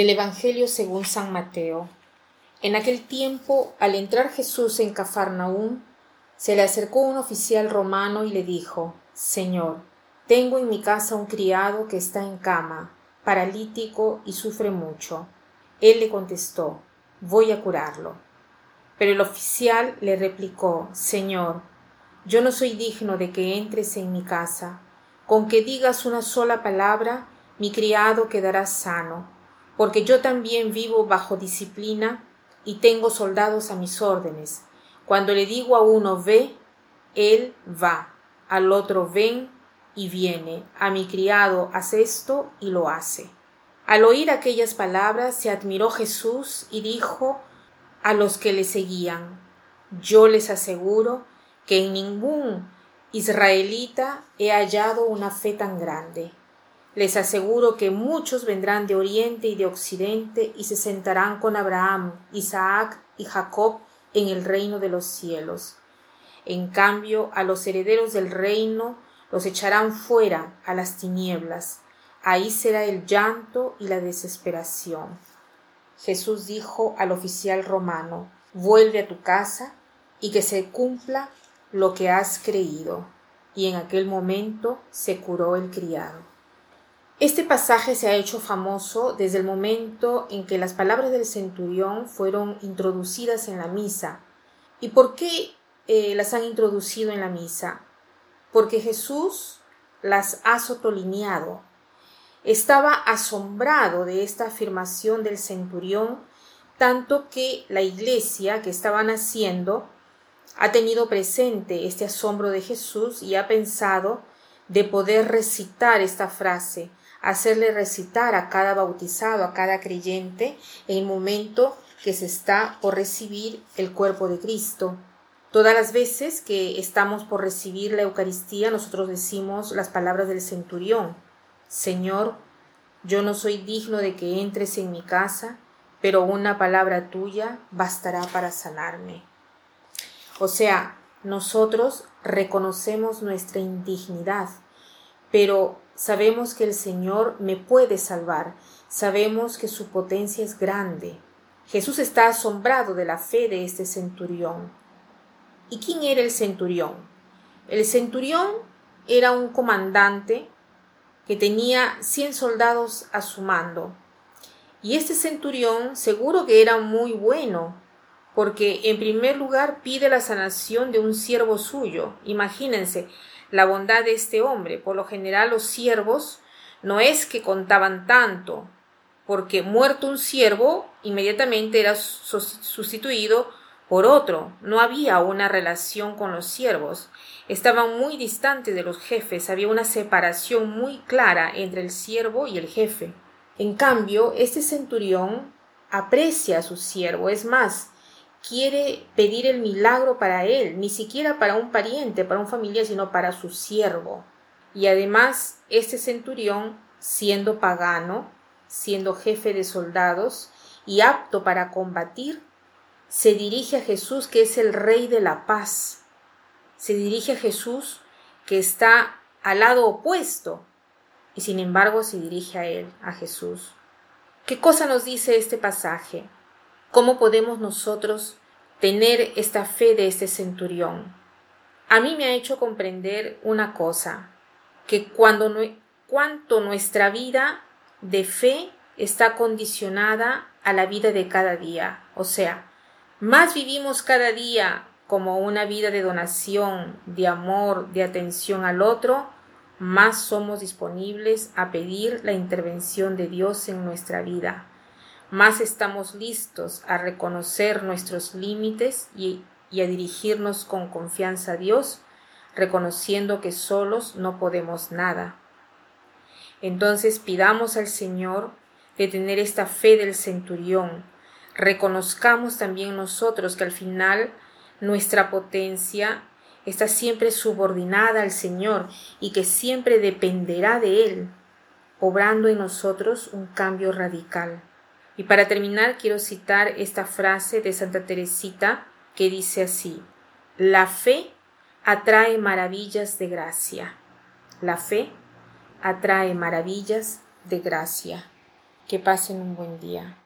Del Evangelio según San Mateo. En aquel tiempo, al entrar Jesús en Cafarnaúm, se le acercó un oficial romano y le dijo Señor, tengo en mi casa un criado que está en cama, paralítico y sufre mucho. Él le contestó Voy a curarlo. Pero el oficial le replicó Señor, yo no soy digno de que entres en mi casa. Con que digas una sola palabra, mi criado quedará sano porque yo también vivo bajo disciplina y tengo soldados a mis órdenes. Cuando le digo a uno ve, él va, al otro ven y viene, a mi criado haz esto y lo hace. Al oír aquellas palabras se admiró Jesús y dijo a los que le seguían, yo les aseguro que en ningún israelita he hallado una fe tan grande. Les aseguro que muchos vendrán de oriente y de occidente y se sentarán con Abraham, Isaac y Jacob en el reino de los cielos. En cambio, a los herederos del reino los echarán fuera a las tinieblas. Ahí será el llanto y la desesperación. Jesús dijo al oficial romano, vuelve a tu casa y que se cumpla lo que has creído. Y en aquel momento se curó el criado. Este pasaje se ha hecho famoso desde el momento en que las palabras del centurión fueron introducidas en la misa. ¿Y por qué eh, las han introducido en la misa? Porque Jesús las ha sotolineado. Estaba asombrado de esta afirmación del centurión, tanto que la iglesia que estaban haciendo ha tenido presente este asombro de Jesús y ha pensado de poder recitar esta frase hacerle recitar a cada bautizado, a cada creyente, en el momento que se está por recibir el cuerpo de Cristo. Todas las veces que estamos por recibir la Eucaristía, nosotros decimos las palabras del centurión. Señor, yo no soy digno de que entres en mi casa, pero una palabra tuya bastará para sanarme. O sea, nosotros reconocemos nuestra indignidad, pero sabemos que el Señor me puede salvar, sabemos que su potencia es grande. Jesús está asombrado de la fe de este centurión. ¿Y quién era el centurión? El centurión era un comandante que tenía cien soldados a su mando. Y este centurión seguro que era muy bueno, porque en primer lugar pide la sanación de un siervo suyo. Imagínense, la bondad de este hombre. Por lo general los siervos no es que contaban tanto, porque muerto un siervo, inmediatamente era sustituido por otro. No había una relación con los siervos. Estaban muy distantes de los jefes, había una separación muy clara entre el siervo y el jefe. En cambio, este centurión aprecia a su siervo, es más, quiere pedir el milagro para él, ni siquiera para un pariente, para un familiar, sino para su siervo. Y además, este centurión, siendo pagano, siendo jefe de soldados y apto para combatir, se dirige a Jesús, que es el Rey de la paz. Se dirige a Jesús, que está al lado opuesto, y sin embargo se dirige a él, a Jesús. ¿Qué cosa nos dice este pasaje? ¿Cómo podemos nosotros tener esta fe de este centurión? A mí me ha hecho comprender una cosa, que cuando cuanto nuestra vida de fe está condicionada a la vida de cada día, o sea, más vivimos cada día como una vida de donación, de amor, de atención al otro, más somos disponibles a pedir la intervención de Dios en nuestra vida más estamos listos a reconocer nuestros límites y, a dirigirnos con confianza a Dios, reconociendo que solos no podemos nada. Entonces pidamos al Señor de tener esta fe del centurión. Reconozcamos también nosotros que al final nuestra potencia está siempre subordinada al Señor y que siempre dependerá de Él, obrando en nosotros un cambio radical. Y para terminar quiero citar esta frase de Santa Teresita que dice así, la fe atrae maravillas de gracia. La fe atrae maravillas de gracia. Que pasen un buen día.